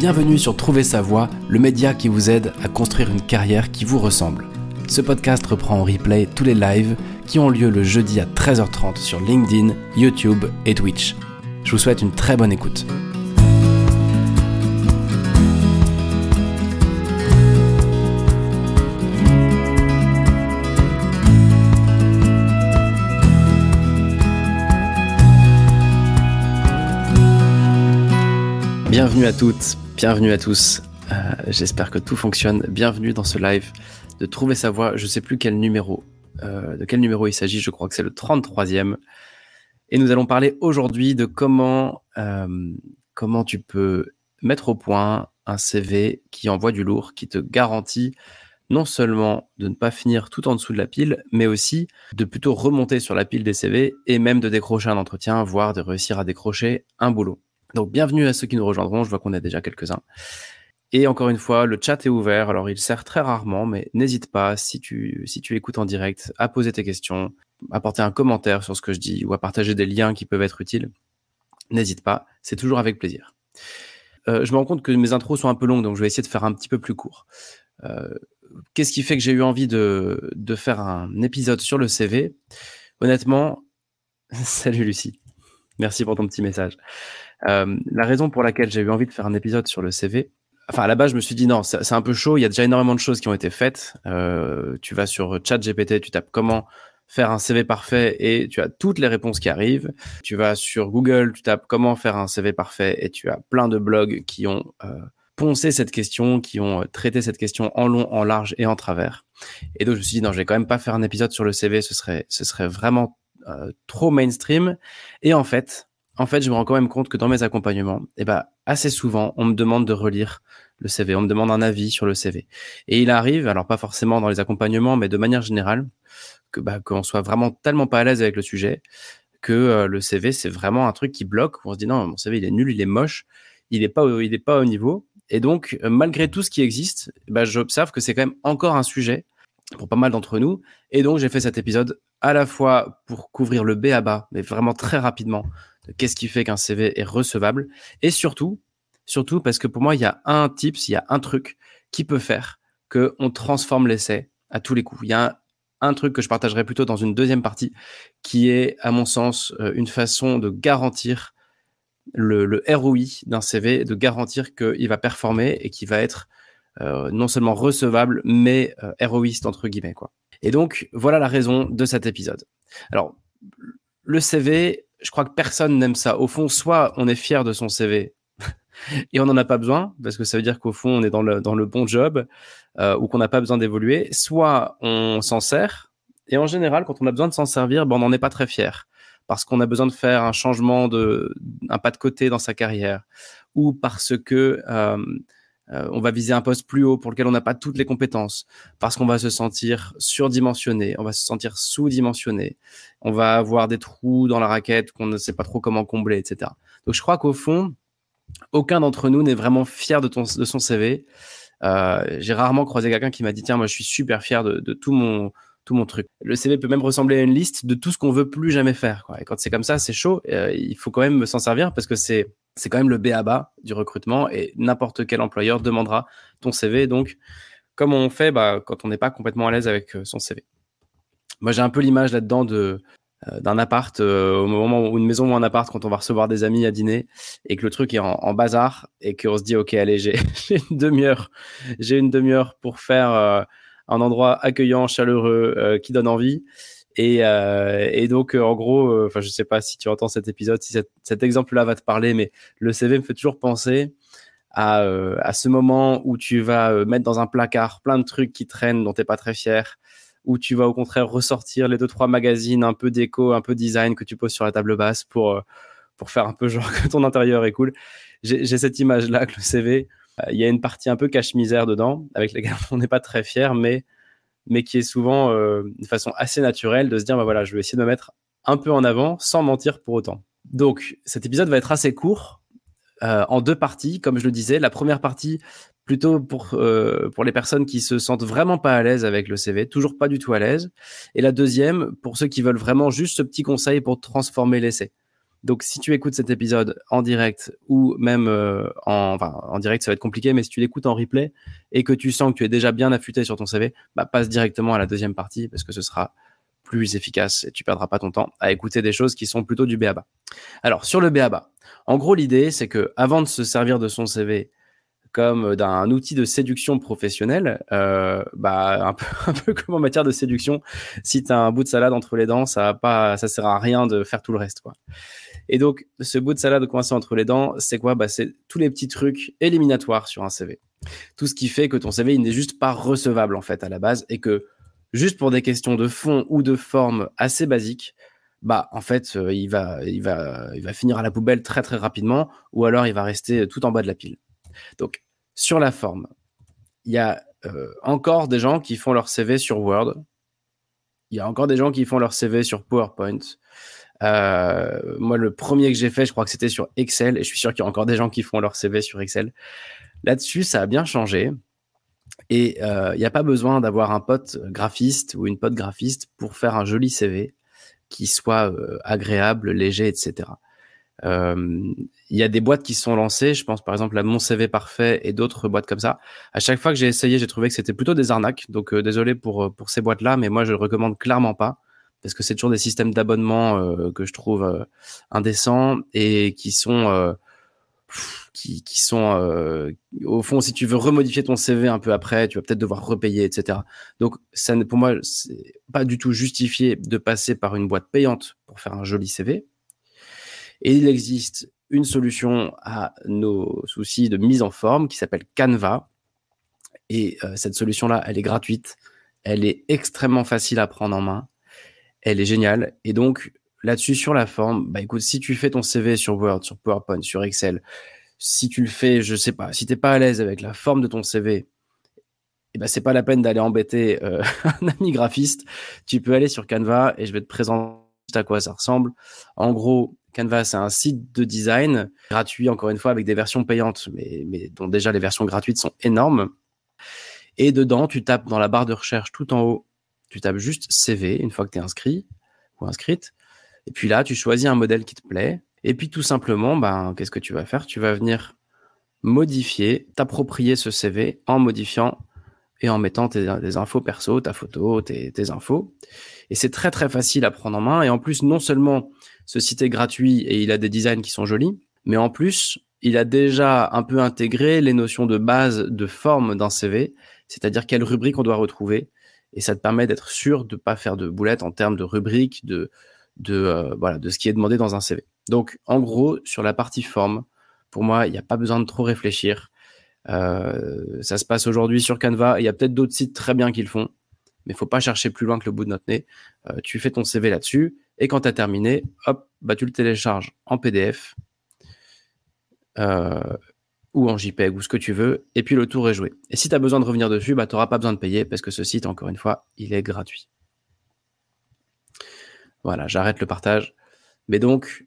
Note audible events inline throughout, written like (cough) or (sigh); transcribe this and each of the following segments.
Bienvenue sur Trouver sa voie, le média qui vous aide à construire une carrière qui vous ressemble. Ce podcast reprend en replay tous les lives qui ont lieu le jeudi à 13h30 sur LinkedIn, YouTube et Twitch. Je vous souhaite une très bonne écoute. Bienvenue à toutes, bienvenue à tous. Euh, j'espère que tout fonctionne. Bienvenue dans ce live de Trouver sa voix. Je ne sais plus quel numéro, euh, de quel numéro il s'agit. Je crois que c'est le 33e. Et nous allons parler aujourd'hui de comment, euh, comment tu peux mettre au point un CV qui envoie du lourd, qui te garantit non seulement de ne pas finir tout en dessous de la pile, mais aussi de plutôt remonter sur la pile des CV et même de décrocher un entretien, voire de réussir à décrocher un boulot. Donc bienvenue à ceux qui nous rejoindront, je vois qu'on a déjà quelques-uns. Et encore une fois, le chat est ouvert, alors il sert très rarement, mais n'hésite pas, si tu, si tu écoutes en direct, à poser tes questions, à apporter un commentaire sur ce que je dis ou à partager des liens qui peuvent être utiles. N'hésite pas, c'est toujours avec plaisir. Euh, je me rends compte que mes intros sont un peu longues, donc je vais essayer de faire un petit peu plus court. Euh, Qu'est-ce qui fait que j'ai eu envie de, de faire un épisode sur le CV Honnêtement, (laughs) salut Lucie. Merci pour ton petit message. Euh, la raison pour laquelle j'ai eu envie de faire un épisode sur le CV, enfin à la base je me suis dit non, c'est un peu chaud, il y a déjà énormément de choses qui ont été faites. Euh, tu vas sur ChatGPT, tu tapes comment faire un CV parfait et tu as toutes les réponses qui arrivent. Tu vas sur Google, tu tapes comment faire un CV parfait et tu as plein de blogs qui ont euh, poncé cette question, qui ont traité cette question en long, en large et en travers. Et donc je me suis dit non, je vais quand même pas faire un épisode sur le CV, ce serait, ce serait vraiment euh, trop mainstream. Et en fait, en fait, je me rends quand même compte que dans mes accompagnements, eh ben, assez souvent, on me demande de relire le CV, on me demande un avis sur le CV. Et il arrive, alors pas forcément dans les accompagnements, mais de manière générale, que bah, qu'on soit vraiment tellement pas à l'aise avec le sujet que euh, le CV c'est vraiment un truc qui bloque. on se dit non, mon CV il est nul, il est moche, il est pas, au niveau. Et donc, euh, malgré tout ce qui existe, bah, j'observe que c'est quand même encore un sujet pour pas mal d'entre nous. Et donc, j'ai fait cet épisode à la fois pour couvrir le B à bas, mais vraiment très rapidement, qu'est-ce qui fait qu'un CV est recevable. Et surtout, surtout parce que pour moi, il y a un tips, il y a un truc qui peut faire qu'on transforme l'essai à tous les coups. Il y a un, truc que je partagerai plutôt dans une deuxième partie, qui est, à mon sens, euh, une façon de garantir le, le ROI d'un CV, de garantir qu'il va performer et qu'il va être euh, non seulement recevable, mais euh, héroïste entre guillemets quoi. Et donc voilà la raison de cet épisode. Alors le CV, je crois que personne n'aime ça. Au fond, soit on est fier de son CV (laughs) et on n'en a pas besoin parce que ça veut dire qu'au fond on est dans le dans le bon job euh, ou qu'on n'a pas besoin d'évoluer. Soit on s'en sert et en général quand on a besoin de s'en servir, ben, on n'en est pas très fier parce qu'on a besoin de faire un changement de un pas de côté dans sa carrière ou parce que euh, euh, on va viser un poste plus haut pour lequel on n'a pas toutes les compétences, parce qu'on va se sentir surdimensionné, on va se sentir sous-dimensionné, on va avoir des trous dans la raquette qu'on ne sait pas trop comment combler, etc. Donc je crois qu'au fond, aucun d'entre nous n'est vraiment fier de, ton, de son CV. Euh, j'ai rarement croisé quelqu'un qui m'a dit tiens moi je suis super fier de, de, tout mon tout mon truc. Le CV peut même ressembler à une liste de tout ce qu'on veut plus jamais faire. Et quand c'est comme ça, c'est chaud. Euh, il faut quand même s'en servir parce que c'est c'est quand même le B à bas du recrutement et n'importe quel employeur demandera ton CV. Donc, comme on fait bah, quand on n'est pas complètement à l'aise avec euh, son CV. Moi, j'ai un peu l'image là-dedans de euh, d'un appart au moment où une maison ou un appart quand on va recevoir des amis à dîner et que le truc est en, en bazar et qu'on se dit ok allez j'ai (laughs) une demi-heure j'ai une demi-heure pour faire un endroit accueillant chaleureux qui donne envie et, euh, et donc, euh, en gros, euh, je sais pas si tu entends cet épisode, si cet, cet exemple-là va te parler, mais le CV me fait toujours penser à, euh, à ce moment où tu vas mettre dans un placard plein de trucs qui traînent dont t'es pas très fier, où tu vas au contraire ressortir les deux trois magazines un peu déco, un peu design que tu poses sur la table basse pour pour faire un peu genre (laughs) que ton intérieur est cool. J'ai cette image-là que le CV, il y a une partie un peu cache-misère dedans, avec laquelle (laughs) on n'est pas très fier, mais mais qui est souvent euh, une façon assez naturelle de se dire, bah voilà, je vais essayer de me mettre un peu en avant sans mentir pour autant. Donc, cet épisode va être assez court, euh, en deux parties, comme je le disais. La première partie, plutôt pour, euh, pour les personnes qui se sentent vraiment pas à l'aise avec le CV, toujours pas du tout à l'aise. Et la deuxième, pour ceux qui veulent vraiment juste ce petit conseil pour transformer l'essai. Donc, si tu écoutes cet épisode en direct ou même euh, en, enfin, en direct, ça va être compliqué, mais si tu l'écoutes en replay et que tu sens que tu es déjà bien affûté sur ton CV, bah, passe directement à la deuxième partie parce que ce sera plus efficace et tu perdras pas ton temps à écouter des choses qui sont plutôt du BABA. Alors, sur le BABA, en gros, l'idée, c'est que avant de se servir de son CV comme d'un outil de séduction professionnelle, euh, bah, un peu, (laughs) un peu comme en matière de séduction, si tu as un bout de salade entre les dents, ça pas, ça sert à rien de faire tout le reste, quoi. Et donc, ce bout de salade coincé entre les dents, c'est quoi? Bah, C'est tous les petits trucs éliminatoires sur un CV. Tout ce qui fait que ton CV, n'est juste pas recevable, en fait, à la base, et que juste pour des questions de fond ou de forme assez basiques, bah, en fait, euh, il va finir à la poubelle très, très rapidement, ou alors il va rester tout en bas de la pile. Donc, sur la forme, il y a euh, encore des gens qui font leur CV sur Word. Il y a encore des gens qui font leur CV sur PowerPoint. Euh, moi, le premier que j'ai fait, je crois que c'était sur Excel, et je suis sûr qu'il y a encore des gens qui font leur CV sur Excel. Là-dessus, ça a bien changé. Et euh, il n'y a pas besoin d'avoir un pote graphiste ou une pote graphiste pour faire un joli CV qui soit agréable, léger, etc. Il y a des boîtes qui sont lancées, je pense par exemple à Mon CV Parfait et d'autres boîtes comme ça. À chaque fois que j'ai essayé, j'ai trouvé que c'était plutôt des arnaques. Donc euh, désolé pour, euh, pour ces boîtes-là, mais moi je le recommande clairement pas parce que c'est toujours des systèmes d'abonnement euh, que je trouve indécents et qui sont qui, qui, sont au fond si tu veux remodifier ton CV un peu après tu vas peut-être devoir repayer etc donc ça pour moi c'est pas du tout justifié de passer par une boîte payante pour faire un joli CV et il existe une solution à nos soucis de mise en forme qui s'appelle Canva. Et euh, cette solution-là, elle est gratuite. Elle est extrêmement facile à prendre en main. Elle est géniale. Et donc, là-dessus, sur la forme, bah écoute, si tu fais ton CV sur Word, sur PowerPoint, sur Excel, si tu le fais, je sais pas, si t'es pas à l'aise avec la forme de ton CV, eh ben, c'est pas la peine d'aller embêter euh, (laughs) un ami graphiste. Tu peux aller sur Canva et je vais te présenter à quoi ça ressemble. En gros, Canva, c'est un site de design gratuit, encore une fois, avec des versions payantes, mais, mais dont déjà les versions gratuites sont énormes. Et dedans, tu tapes dans la barre de recherche tout en haut, tu tapes juste CV une fois que tu es inscrit ou inscrite. Et puis là, tu choisis un modèle qui te plaît. Et puis tout simplement, ben, qu'est-ce que tu vas faire? Tu vas venir modifier, t'approprier ce CV en modifiant et en mettant tes, infos perso, ta photo, tes, tes infos. Et c'est très très facile à prendre en main. Et en plus, non seulement ce site est gratuit et il a des designs qui sont jolis, mais en plus, il a déjà un peu intégré les notions de base de forme d'un CV, c'est-à-dire quelle rubrique on doit retrouver. Et ça te permet d'être sûr de ne pas faire de boulettes en termes de rubrique, de, euh, voilà, de ce qui est demandé dans un CV. Donc, en gros, sur la partie forme, pour moi, il n'y a pas besoin de trop réfléchir. Euh, ça se passe aujourd'hui sur Canva. Il y a peut-être d'autres sites très bien qui le font, mais il faut pas chercher plus loin que le bout de notre nez. Euh, tu fais ton CV là-dessus et quand tu as terminé, hop, bah, tu le télécharges en PDF ou en JPEG ou ce que tu veux, et puis le tour est joué. Et si tu as besoin de revenir dessus, bah, tu n'auras pas besoin de payer parce que ce site, encore une fois, il est gratuit. Voilà, j'arrête le partage. Mais donc,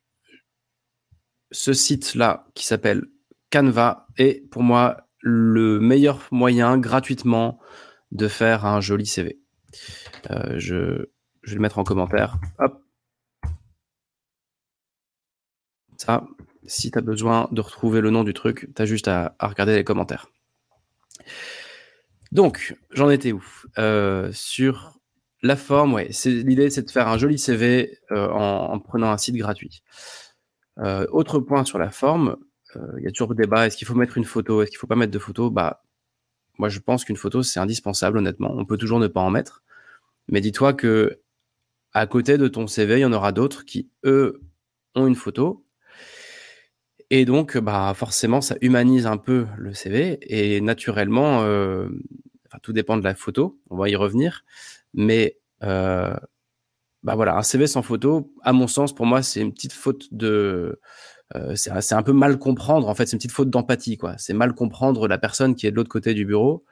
ce site-là qui s'appelle Canva est pour moi le meilleur moyen gratuitement de faire un joli CV. Euh, je, je vais le mettre en commentaire. Hop. Ça, si tu as besoin de retrouver le nom du truc, tu as juste à, regarder les commentaires. Donc, j'en étais où? Euh, Sur la forme, ouais, l'idée c'est de faire un joli CV euh, en, prenant un site gratuit. Euh, autre point sur la forme, il y a toujours le débat, est-ce qu'il faut mettre une photo, est-ce qu'il faut pas mettre de photo Bah, moi je pense qu'une photo c'est indispensable honnêtement. On peut toujours ne pas en mettre, mais dis-toi que à côté de ton CV, il y en aura d'autres qui eux ont une photo et donc, bah, forcément, ça humanise un peu le CV et naturellement, euh, tout dépend de la photo, on va y revenir, mais euh, bah voilà, un CV sans photo, à mon sens, pour moi, c'est une petite faute de, euh, c'est un peu mal comprendre. En fait, c'est une petite faute d'empathie, quoi. C'est mal comprendre la personne qui est de l'autre côté du bureau,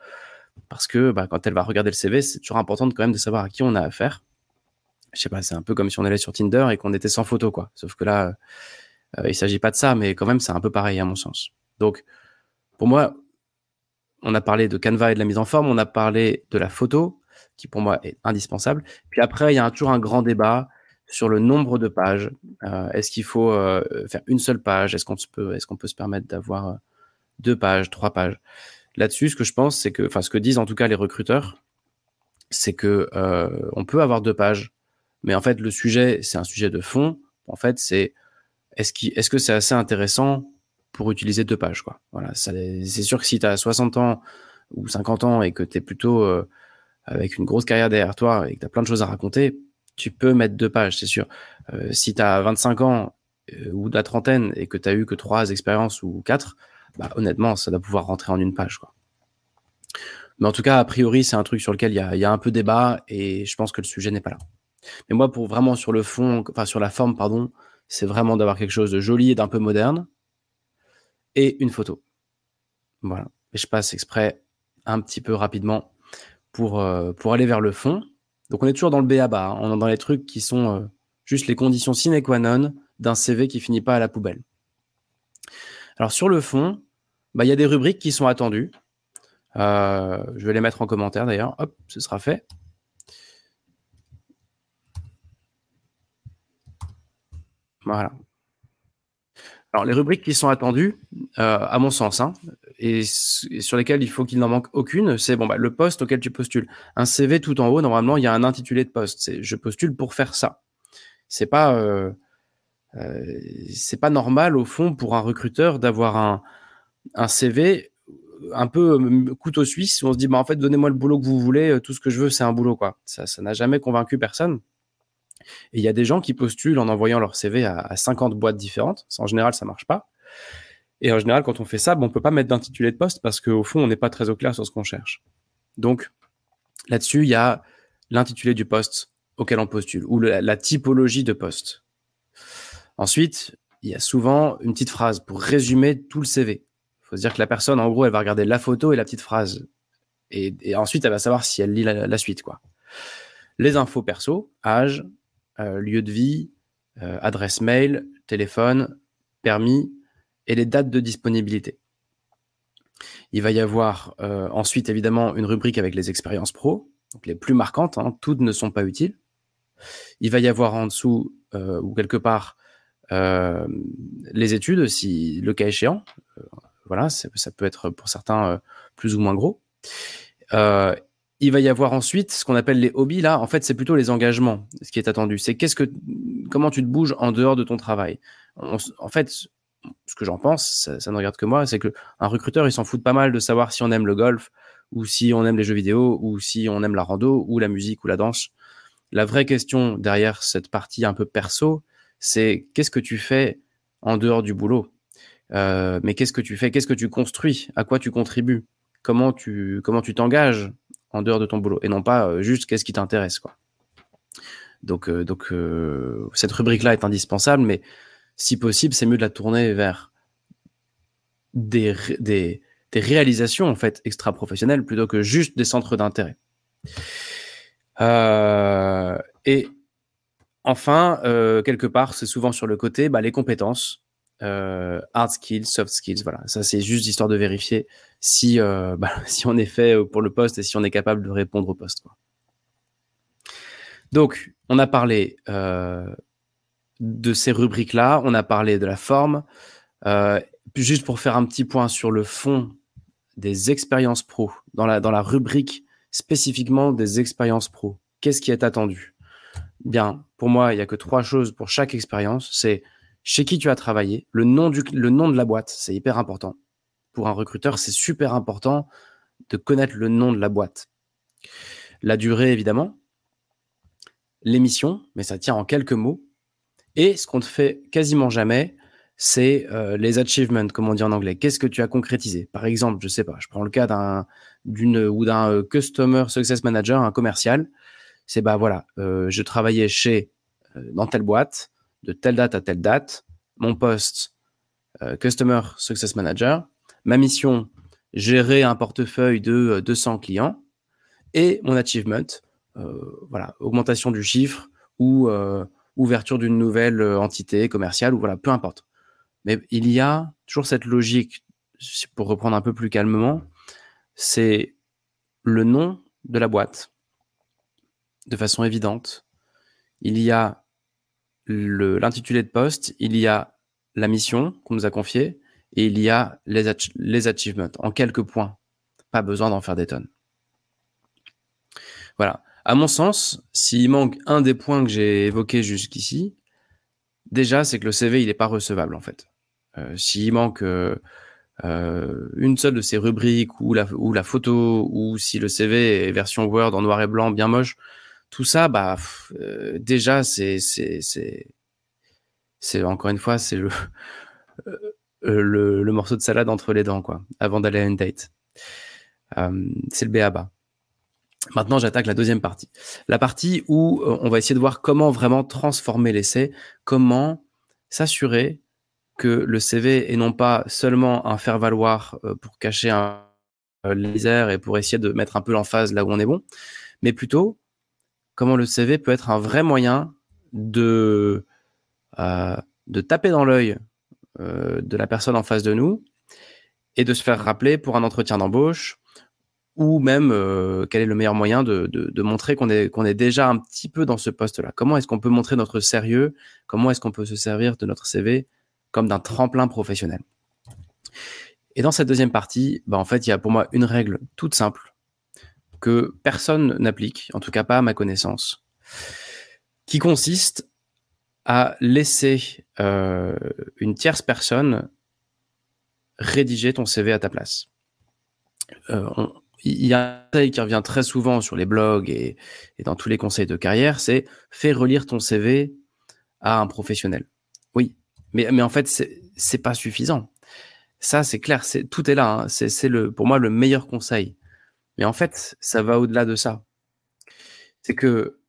parce que bah, quand elle va regarder le CV, c'est toujours important quand même de savoir à qui on a affaire. Je sais pas, c'est un peu comme si on allait sur Tinder et qu'on était sans photo, quoi. Sauf que là, euh, il s'agit pas de ça, mais quand même, c'est un peu pareil à mon sens. Donc, pour moi, on a parlé de Canva et de la mise en forme, on a parlé de la photo, qui pour moi est indispensable. Puis après, il y a toujours un grand débat sur le nombre de pages. est-ce qu'il faut faire une seule page? Est-ce qu'on peut, est-ce peut se permettre d'avoir deux pages, trois pages? Là-dessus, ce que je pense, c'est que, enfin, ce que disent en tout cas les recruteurs, c'est que on peut avoir deux pages, mais en fait, le sujet, c'est un sujet de fond. En fait, c'est est-ce, est-ce que c'est assez intéressant pour utiliser deux pages, quoi? Voilà, c'est sûr que si tu as 60 ans ou 50 ans et que tu es plutôt euh, avec une grosse carrière derrière toi et que tu as plein de choses à raconter, tu peux mettre deux pages, c'est sûr. Euh, si tu as 25 ans euh, ou de la trentaine et que tu eu que trois expériences ou quatre, bah, honnêtement, ça doit pouvoir rentrer en une page, quoi. Mais en tout cas, a priori, c'est un truc sur lequel il y a, y a, un peu débat et je pense que le sujet n'est pas là. Mais moi, pour vraiment sur le fond, enfin sur la forme, pardon, c'est vraiment d'avoir quelque chose de joli et d'un peu moderne et une photo. Voilà. Et je passe exprès un petit peu rapidement pour, euh, aller vers le fond. Donc on est toujours dans le B à bas, hein. on est dans les trucs qui sont euh, juste les conditions sine qua non d'un CV qui finit pas à la poubelle. Alors sur le fond, bah, il y a des rubriques qui sont attendues. Euh, je vais les mettre en commentaire d'ailleurs. Hop, ce sera fait. Voilà. Alors, les rubriques qui sont attendues, euh, à mon sens, hein, et, sur lesquelles il faut qu'il n'en manque aucune, c'est bon, bah, le poste auquel tu postules. Un CV tout en haut, normalement, il y a un intitulé de poste. C'est je postule pour faire ça. C'est pas, euh, euh, c'est pas normal au fond pour un recruteur d'avoir un, un CV un peu couteau suisse où on se dit bah en fait donnez-moi le boulot que vous voulez, tout ce que je veux c'est un boulot quoi. Ça n'a jamais convaincu personne. Et il y a des gens qui postulent en envoyant leur CV à, 50 boîtes différentes. En général, ça marche pas. Et en général, quand on fait ça, on on peut pas mettre d'intitulé de poste parce qu'au fond, on n'est pas très au clair sur ce qu'on cherche. Donc, là-dessus, il y a l'intitulé du poste auquel on postule ou la, typologie de poste. Ensuite, il y a souvent une petite phrase pour résumer tout le CV. Il faut se dire que la personne, en gros, elle va regarder la photo et la petite phrase. Et, ensuite, elle va savoir si elle lit la, la suite. quoi. Les infos perso, âge, euh, lieu de vie, euh, adresse mail, téléphone, permis et les dates de disponibilité. Il va y avoir euh, ensuite évidemment une rubrique avec les expériences pro, donc les plus marquantes, hein, toutes ne sont pas utiles. Il va y avoir en dessous ou quelque part les études, si le cas échéant. voilà, ça peut être pour certains plus ou moins gros. Il va y avoir ensuite ce qu'on appelle les hobbies. Là, en fait, c'est plutôt les engagements, ce qui est attendu. C'est qu'est-ce que, comment tu te bouges en dehors de ton travail. en fait, ce que j'en pense, ça, ne regarde que moi, c'est que un recruteur, il s'en fout pas mal de savoir si on aime le golf ou si on aime les jeux vidéo ou si on aime la rando ou la musique ou la danse. La vraie question derrière cette partie un peu perso, c'est qu'est-ce que tu fais en dehors du boulot? Euh, mais qu'est-ce que tu fais? Qu'est-ce que tu construis? À quoi tu contribues? Comment tu comment tu t'engages? En dehors de ton boulot et non pas euh, juste qu'est-ce qui t'intéresse quoi. Donc euh, donc euh, cette rubrique là est indispensable mais si possible c'est mieux de la tourner vers des, des, réalisations en fait extra professionnelles plutôt que juste des centres d'intérêt. et enfin, quelque part, c'est souvent sur le côté, bah, les compétences, hard skills, soft skills, voilà. Ça, c'est juste histoire de vérifier si, euh, (laughs) bah, si on est fait euh, pour le poste et si on est capable de répondre au poste. Donc, on a parlé euh, de ces rubriques-là, on a parlé de la forme. juste pour faire un petit point sur le fond des expériences pro, dans la, dans la rubrique spécifiquement des expériences pro, qu'est-ce qui est attendu? Bien, pour moi, il n'y a que trois choses pour chaque expérience. C'est chez qui tu as travaillé, le nom, de la boîte, c'est hyper important pour un recruteur, c'est super important de connaître le nom de la boîte. La durée, évidemment. L'émission, mais ça tient en quelques mots. Et ce qu'on ne fait quasiment jamais, c'est euh, les achievements, comme on dit en anglais. Qu'est-ce que tu as concrétisé? Par exemple, je sais pas, je prends le cas d'un euh, customer success manager, un commercial. C'est bah voilà, euh, je travaillais chez dans telle boîte de telle date à telle date. Mon poste customer success manager, ma mission, gérer un portefeuille de 200 euh, clients et mon achievement, euh, voilà, augmentation du chiffre ou euh, ouverture d'une nouvelle entité commerciale ou voilà, peu importe. Mais il y a toujours cette logique, pour reprendre un peu plus calmement, c'est le nom de la boîte de façon évidente. Il y a l'intitulé de poste, il y a la mission qu'on nous a confiée et il y a les, les achievements en quelques points. Pas besoin d'en faire des tonnes. Voilà. À mon sens, s'il manque un des points que j'ai évoqués jusqu'ici, déjà, c'est que le CV, il n'est pas recevable, en fait. Euh, s'il manque euh, euh, une seule de ces rubriques ou la, ou la photo, ou si le CV est version Word en noir et blanc, bien moche, tout ça, bah, déjà, c'est, c'est, c'est, encore une fois, c'est le, (laughs) le, le, morceau de salade entre les dents, quoi, avant d'aller à une date. c'est le BABA. Maintenant, j'attaque la deuxième partie. La partie où euh, on va essayer de voir comment vraiment transformer l'essai, comment s'assurer que le CV est non pas seulement un faire-valoir euh, pour cacher un laser et pour essayer de mettre un peu l'emphase là où on est bon, mais plutôt comment le CV peut être un vrai moyen de, euh, de taper dans l'œil de la personne en face de nous et de se faire rappeler pour un entretien d'embauche ou même euh, quel est le meilleur moyen de, de, montrer qu'on est, qu'on est déjà un petit peu dans ce poste-là. Comment est-ce qu'on peut montrer notre sérieux? Comment est-ce qu'on peut se servir de notre CV comme d'un tremplin professionnel? Et dans cette deuxième partie, bah, en fait, il y a pour moi une règle toute simple que personne n'applique, en tout cas pas à ma connaissance, qui consiste à laisser euh, une tierce personne rédiger ton CV à ta place. Euh, il y a un conseil qui revient très souvent sur les blogs et, dans tous les conseils de carrière, c'est fais relire ton CV à un professionnel. Oui, mais, en fait, c'est pas suffisant. Ça, c'est clair, tout est là. Hein. C'est le, pour moi, le meilleur conseil. Mais en fait, ça va au-delà de ça. C'est que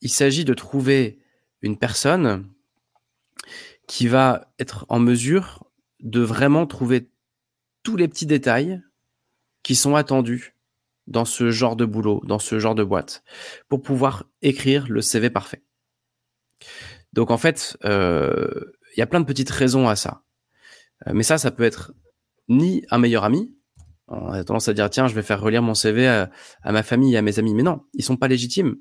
il s'agit de trouver une personne qui va être en mesure de vraiment trouver tous les petits détails qui sont attendus dans ce genre de boulot, dans ce genre de boîte, pour pouvoir écrire le CV parfait. Donc en fait, euh, il y a plein de petites raisons à ça. Euh, mais ça, ça peut être ni un meilleur ami. On a tendance à dire, tiens, je vais faire relire mon CV à, ma famille à mes amis. Mais non, ils sont pas légitimes.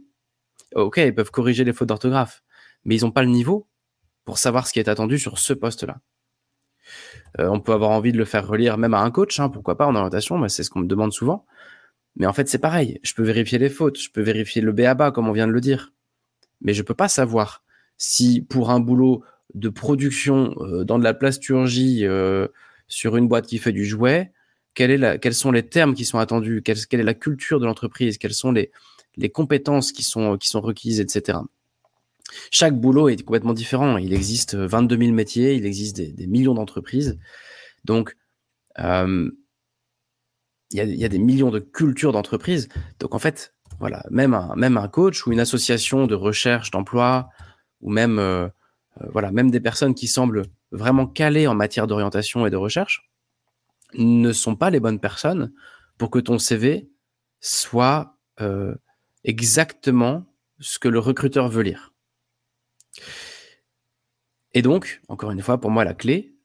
Ok, ils peuvent corriger les fautes d'orthographe, mais ils n'ont pas le niveau pour savoir ce qui est attendu sur ce poste-là. Euh, on peut avoir envie de le faire relire même à un coach, hein, pourquoi pas en orientation, mais c'est ce qu'on me demande souvent. Mais en fait, c'est pareil. Je peux vérifier les fautes, je peux vérifier le BABA, comme on vient de le dire. Mais je peux pas savoir si pour un boulot de production euh, dans de la plasturgie euh, sur une boîte qui fait du jouet, quels sont les termes qui sont attendus, quelle, est la culture de l'entreprise, quelles sont les, compétences qui sont, qui sont requises, etc. Chaque boulot est complètement différent. Il existe 22 000 métiers, il existe des, millions d'entreprises. Donc, euh, il y, a, des millions de cultures d'entreprises. Donc, en fait, voilà, même un, coach ou une association de recherche d'emploi, ou même, euh, euh, voilà, même des personnes qui semblent vraiment calées en matière d'orientation et de recherche, ne sont pas les bonnes personnes pour que ton CV soit exactement ce que le recruteur veut lire. Et donc, encore une fois, pour moi, la clé,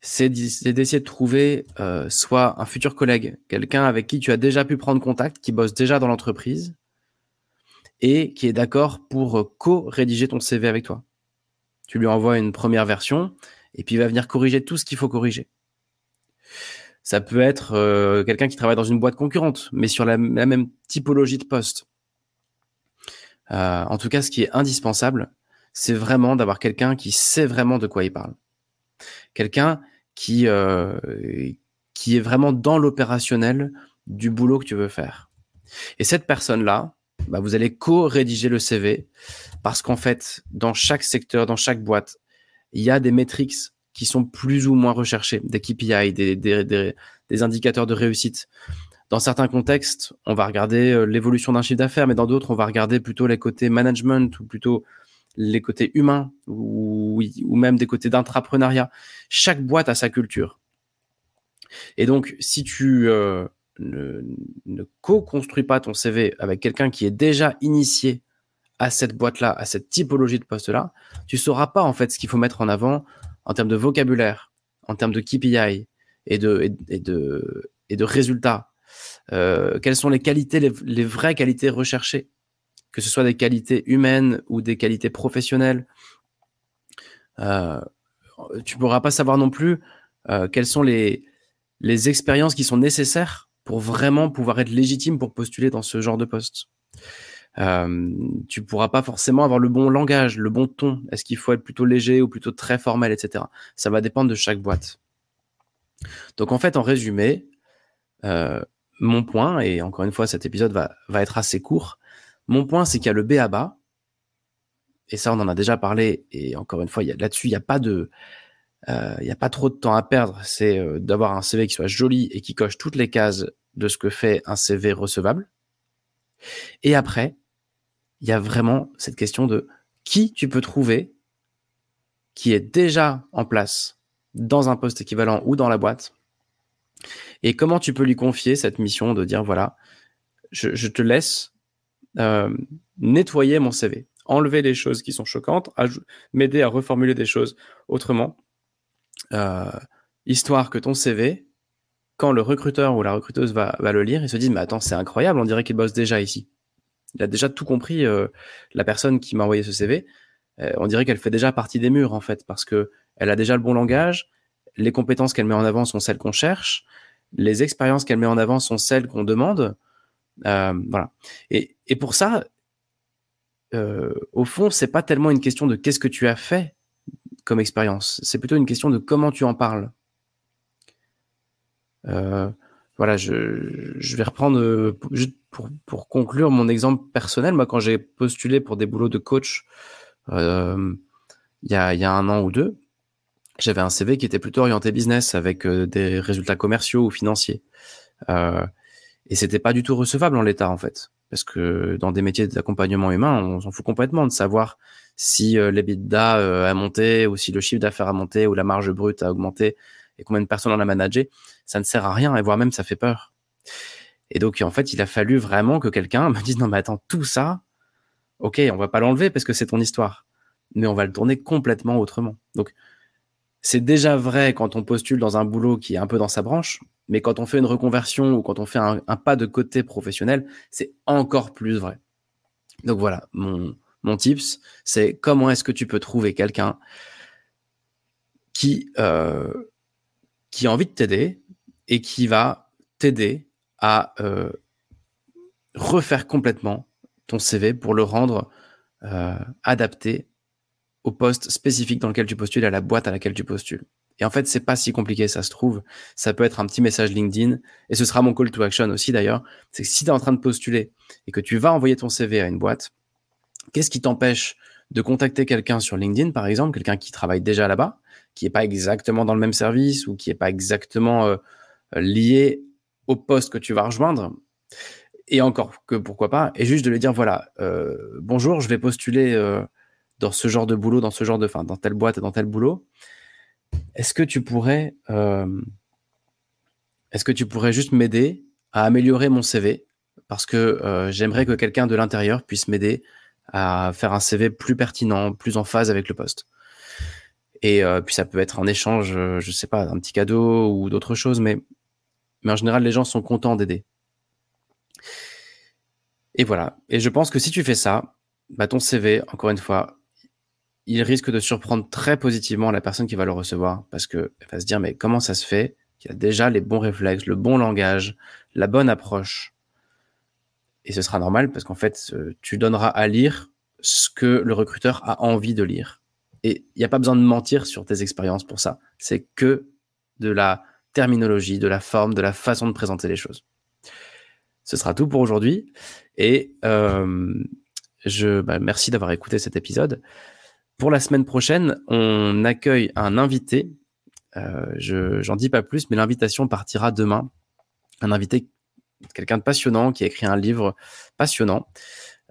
c'est d'essayer de trouver euh, soit un futur collègue, quelqu'un avec qui tu as déjà pu prendre contact, qui bosse déjà dans l'entreprise et qui est d'accord pour euh, co-rédiger ton CV avec toi. Tu lui envoies une première version et puis il va venir corriger tout ce qu'il faut corriger. Ça peut être euh, quelqu'un qui travaille dans une boîte concurrente, mais sur la, même typologie de poste. en tout cas, ce qui est indispensable, c'est vraiment d'avoir quelqu'un qui sait vraiment de quoi il parle. Quelqu'un qui, euh, qui est vraiment dans l'opérationnel du boulot que tu veux faire. Et cette personne-là, bah, vous allez co-rédiger le CV parce qu'en fait, dans chaque secteur, dans chaque boîte, il y a des métriques qui sont plus ou moins recherchées, des KPI, des, des, des, des indicateurs de réussite. Dans certains contextes, on va regarder euh, l'évolution d'un chiffre d'affaires, mais dans d'autres, on va regarder plutôt les côtés management ou plutôt les côtés humains ou, ou même des côtés d'intrapreneuriat. Chaque boîte a sa culture. Et donc, si tu euh, ne, ne co-construis pas ton CV avec quelqu'un qui est déjà initié à cette boîte-là, à cette typologie de poste-là, tu sauras pas en fait ce qu'il faut mettre en avant en termes de vocabulaire, en termes de KPI et de, et, de, et de résultats. Euh, quelles sont les qualités, les vraies qualités recherchées que ce soit des qualités humaines ou des qualités professionnelles. Euh, tu pourras pas savoir non plus euh, quelles sont les, les expériences qui sont nécessaires pour vraiment pouvoir être légitime pour postuler dans ce genre de poste. Euh, tu pourras pas forcément avoir le bon langage, le bon ton. Est-ce qu'il faut être plutôt léger ou plutôt très formel, etc. Ça va dépendre de chaque boîte. Donc en fait, en résumé, euh, mon point, et encore une fois, cet épisode va, va être assez court, mon point, c'est qu'il y a le B à bas, et ça, on en a déjà parlé, et encore une fois, là-dessus, il n'y a pas de, euh, il n'y a pas trop de temps à perdre, c'est euh, d'avoir un CV qui soit joli et qui coche toutes les cases de ce que fait un CV recevable. Et après, il y a vraiment cette question de qui tu peux trouver qui est déjà en place dans un poste équivalent ou dans la boîte et comment tu peux lui confier cette mission de dire voilà, je, te laisse euh, nettoyer mon CV, enlever les choses qui sont choquantes, m'aider à reformuler des choses autrement, euh, histoire que ton CV, quand le recruteur ou la recruteuse va, le lire, il se dit mais attends c'est incroyable, on dirait qu'il bosse déjà ici. Il a déjà tout compris, euh, la personne qui m'a envoyé ce CV. on dirait qu'elle fait déjà partie des murs en fait, parce que elle a déjà le bon langage, les compétences qu'elle met en avant sont celles qu'on cherche, les expériences qu'elle met en avant sont celles qu'on demande. Euh, voilà. Et, pour ça, euh, au fond, c'est pas tellement une question de qu'est-ce que tu as fait comme expérience, c'est plutôt une question de comment tu en parles. Euh, voilà, je, vais reprendre juste pour, conclure mon exemple personnel. Moi, quand j'ai postulé pour des boulots de coach il y, a, y a un an ou deux, j'avais un CV qui était plutôt orienté business avec euh, des résultats commerciaux ou financiers. Euh, et c'était pas du tout recevable en l'état en fait, parce que dans des métiers d'accompagnement humain, on s'en fout complètement de savoir si euh, l'EBITDA euh, a monté ou si le chiffre d'affaires a monté ou la marge brute a augmenté et combien de personnes on a managé. Ça ne sert à rien et voire même ça fait peur. Et donc en fait, il a fallu vraiment que quelqu'un (laughs) me dise non mais attends tout ça, ok, on va pas l'enlever parce que c'est ton histoire, mais on va le tourner complètement autrement. Donc c'est déjà vrai quand on postule dans un boulot qui est un peu dans sa branche, mais quand on fait une reconversion ou quand on fait un, pas de côté professionnel, c'est encore plus vrai. Donc voilà, mon, mon tips, c'est comment est-ce que tu peux trouver quelqu'un qui, euh, qui a envie de t'aider et qui va t'aider à euh, refaire complètement ton CV pour le rendre euh, adapté au poste spécifique dans lequel tu postules, à la boîte à laquelle tu postules. Et en fait, c'est pas si compliqué, ça se trouve. Ça peut être un petit message LinkedIn. Et ce sera mon call to action aussi d'ailleurs. C'est que si tu es en train de postuler et que tu vas envoyer ton CV à une boîte, qu'est-ce qui t'empêche de contacter quelqu'un sur LinkedIn, par exemple, quelqu'un qui travaille déjà là-bas, qui est pas exactement dans le même service ou qui est pas exactement euh, lié au poste que tu vas rejoindre. Et encore que pourquoi pas, et juste de lui dire voilà, euh, bonjour, je vais postuler euh, dans ce genre de boulot, dans ce genre de, enfin, dans telle boîte et dans tel boulot. Est-ce que tu pourrais, euh, est-ce que tu pourrais juste m'aider à améliorer mon CV parce que j'aimerais que quelqu'un de l'intérieur puisse m'aider à faire un CV plus pertinent, plus en phase avec le poste. Et puis ça peut être en échange, je sais pas, un petit cadeau ou d'autres choses, mais mais en général les gens sont contents d'aider. Et voilà. Et je pense que si tu fais ça, bah ton CV, encore une fois, il risque de surprendre très positivement la personne qui va le recevoir parce que va se dire mais comment ça se fait qu'il y a déjà les bons réflexes, le bon langage, la bonne approche? Et ce sera normal parce qu'en fait, tu donneras à lire ce que le recruteur a envie de lire. Et il n'y a pas besoin de mentir sur tes expériences pour ça. C'est que de la terminologie, de la forme, de la façon de présenter les choses. Ce sera tout pour aujourd'hui. Et euh, je bah, merci d'avoir écouté cet épisode. Pour la semaine prochaine, on accueille un invité. Euh, je j'en dis pas plus, mais l'invitation partira demain. Un invité, quelqu'un de passionnant qui a écrit un livre passionnant.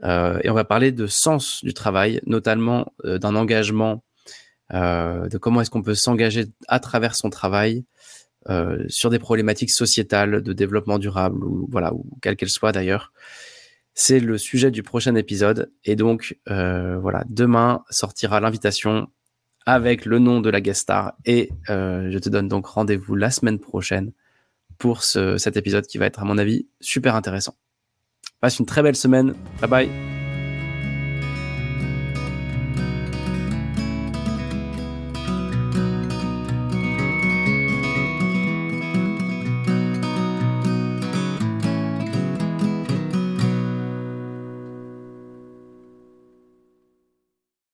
Euh, et on va parler de sens du travail, notamment d'un engagement, de comment est-ce qu'on peut s'engager à travers son travail euh, sur des problématiques sociétales, de développement durable ou voilà, ou quelle qu'elle soit d'ailleurs. C'est le sujet du prochain épisode. Et donc, euh, voilà, demain sortira l'invitation avec le nom de la guest star. Et euh, je te donne donc rendez-vous la semaine prochaine pour cet épisode qui va être, à mon avis, super intéressant. Passe une très belle semaine. Bye bye.